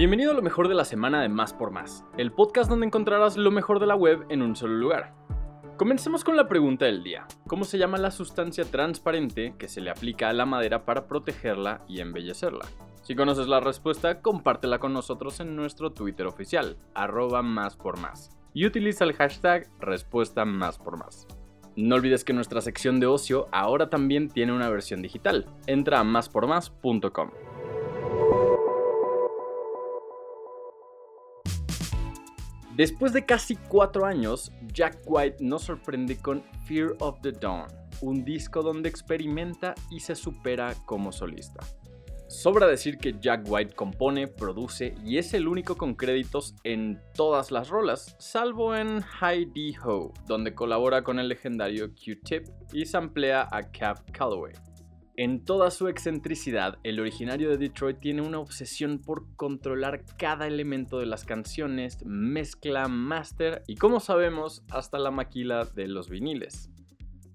Bienvenido a lo mejor de la semana de Más por Más, el podcast donde encontrarás lo mejor de la web en un solo lugar. Comencemos con la pregunta del día. ¿Cómo se llama la sustancia transparente que se le aplica a la madera para protegerla y embellecerla? Si conoces la respuesta, compártela con nosotros en nuestro Twitter oficial, arroba más por más, y utiliza el hashtag respuesta más por más. No olvides que nuestra sección de ocio ahora también tiene una versión digital. Entra a máspormás.com. Después de casi cuatro años, Jack White nos sorprende con Fear of the Dawn, un disco donde experimenta y se supera como solista. Sobra decir que Jack White compone, produce y es el único con créditos en todas las rolas, salvo en High D Ho, donde colabora con el legendario Q-Tip y samplea a Cap Calloway. En toda su excentricidad, el originario de Detroit tiene una obsesión por controlar cada elemento de las canciones, mezcla, master y como sabemos, hasta la maquila de los viniles.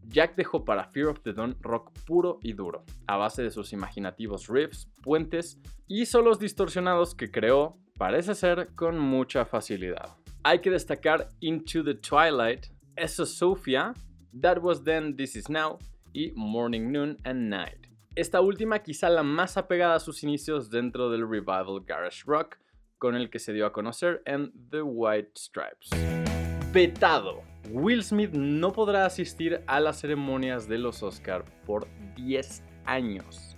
Jack dejó para Fear of the Dawn rock puro y duro, a base de sus imaginativos riffs, puentes y solos distorsionados que creó, parece ser, con mucha facilidad. Hay que destacar Into the Twilight, Eso Sophia, That Was Then, This Is Now, y Morning, Noon and Night. Esta última quizá la más apegada a sus inicios dentro del revival garage rock con el que se dio a conocer en The White Stripes. Petado. Will Smith no podrá asistir a las ceremonias de los Oscar por 10 años.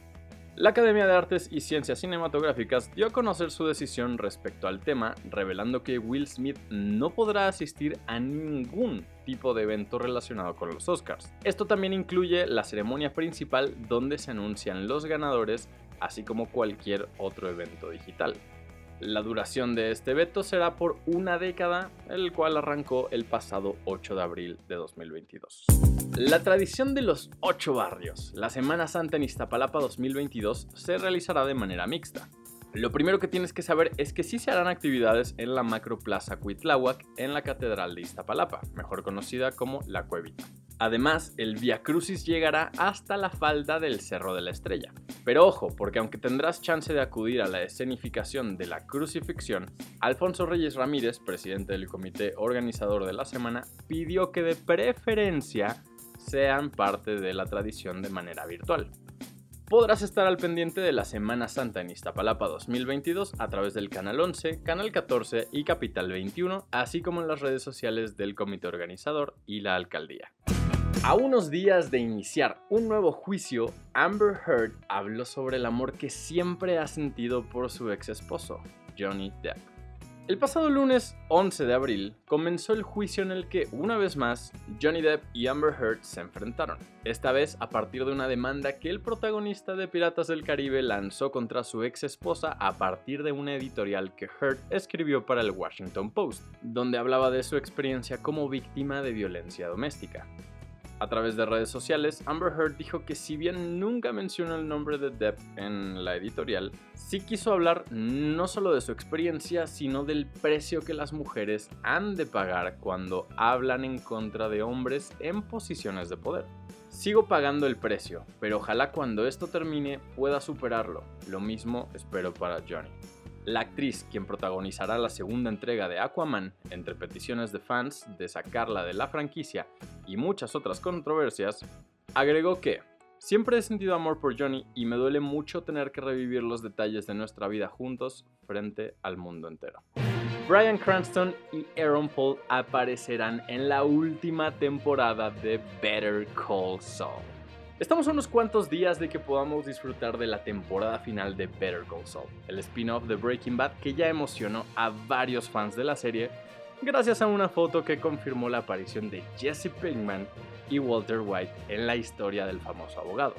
La Academia de Artes y Ciencias Cinematográficas dio a conocer su decisión respecto al tema, revelando que Will Smith no podrá asistir a ningún tipo de evento relacionado con los Oscars. Esto también incluye la ceremonia principal donde se anuncian los ganadores, así como cualquier otro evento digital. La duración de este veto será por una década, el cual arrancó el pasado 8 de abril de 2022. La tradición de los 8 barrios, la Semana Santa en Iztapalapa 2022, se realizará de manera mixta. Lo primero que tienes que saber es que sí se harán actividades en la Macroplaza Cuitláhuac en la Catedral de Iztapalapa, mejor conocida como La Cuevita. Además, el Via Crucis llegará hasta la falda del Cerro de la Estrella. Pero ojo, porque aunque tendrás chance de acudir a la escenificación de la crucifixión, Alfonso Reyes Ramírez, presidente del comité organizador de la semana, pidió que de preferencia sean parte de la tradición de manera virtual. Podrás estar al pendiente de la Semana Santa en Iztapalapa 2022 a través del Canal 11, Canal 14 y Capital 21, así como en las redes sociales del comité organizador y la alcaldía. A unos días de iniciar un nuevo juicio, Amber Heard habló sobre el amor que siempre ha sentido por su ex esposo, Johnny Depp. El pasado lunes 11 de abril comenzó el juicio en el que, una vez más, Johnny Depp y Amber Heard se enfrentaron, esta vez a partir de una demanda que el protagonista de Piratas del Caribe lanzó contra su ex esposa a partir de una editorial que Heard escribió para el Washington Post, donde hablaba de su experiencia como víctima de violencia doméstica. A través de redes sociales, Amber Heard dijo que si bien nunca mencionó el nombre de Depp en la editorial, sí quiso hablar no solo de su experiencia, sino del precio que las mujeres han de pagar cuando hablan en contra de hombres en posiciones de poder. Sigo pagando el precio, pero ojalá cuando esto termine pueda superarlo. Lo mismo espero para Johnny. La actriz, quien protagonizará la segunda entrega de Aquaman, entre peticiones de fans de sacarla de la franquicia y muchas otras controversias, agregó que Siempre he sentido amor por Johnny y me duele mucho tener que revivir los detalles de nuestra vida juntos frente al mundo entero. Brian Cranston y Aaron Paul aparecerán en la última temporada de Better Call Saul. Estamos a unos cuantos días de que podamos disfrutar de la temporada final de Better Call Saul, el spin-off de Breaking Bad que ya emocionó a varios fans de la serie gracias a una foto que confirmó la aparición de Jesse Pinkman y Walter White en la historia del famoso abogado.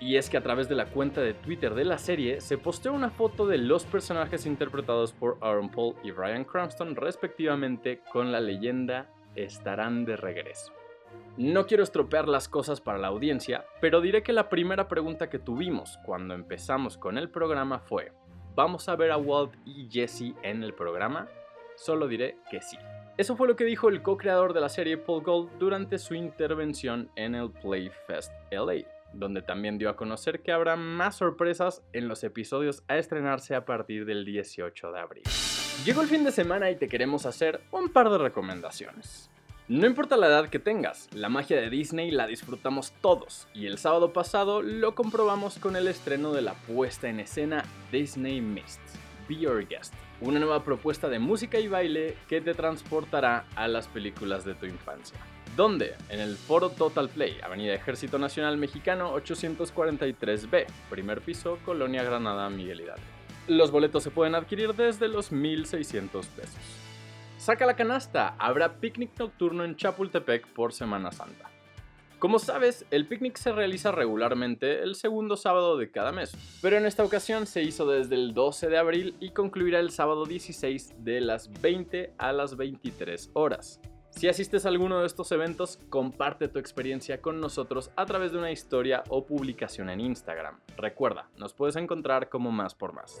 Y es que a través de la cuenta de Twitter de la serie se posteó una foto de los personajes interpretados por Aaron Paul y Brian Cranston respectivamente con la leyenda estarán de regreso. No quiero estropear las cosas para la audiencia, pero diré que la primera pregunta que tuvimos cuando empezamos con el programa fue, ¿vamos a ver a Walt y Jesse en el programa? Solo diré que sí. Eso fue lo que dijo el co-creador de la serie Paul Gold durante su intervención en el Playfest LA. donde también dio a conocer que habrá más sorpresas en los episodios a estrenarse a partir del 18 de abril. Llegó el fin de semana y te queremos hacer un par de recomendaciones. No importa la edad que tengas, la magia de Disney la disfrutamos todos y el sábado pasado lo comprobamos con el estreno de la puesta en escena Disney Mist, Be Your Guest, una nueva propuesta de música y baile que te transportará a las películas de tu infancia. ¿Dónde? En el Foro Total Play, Avenida Ejército Nacional Mexicano 843B, primer piso, Colonia Granada, Miguel Hidalgo. Los boletos se pueden adquirir desde los 1.600 pesos. Saca la canasta, habrá picnic nocturno en Chapultepec por Semana Santa. Como sabes, el picnic se realiza regularmente el segundo sábado de cada mes, pero en esta ocasión se hizo desde el 12 de abril y concluirá el sábado 16 de las 20 a las 23 horas. Si asistes a alguno de estos eventos, comparte tu experiencia con nosotros a través de una historia o publicación en Instagram. Recuerda, nos puedes encontrar como más por más.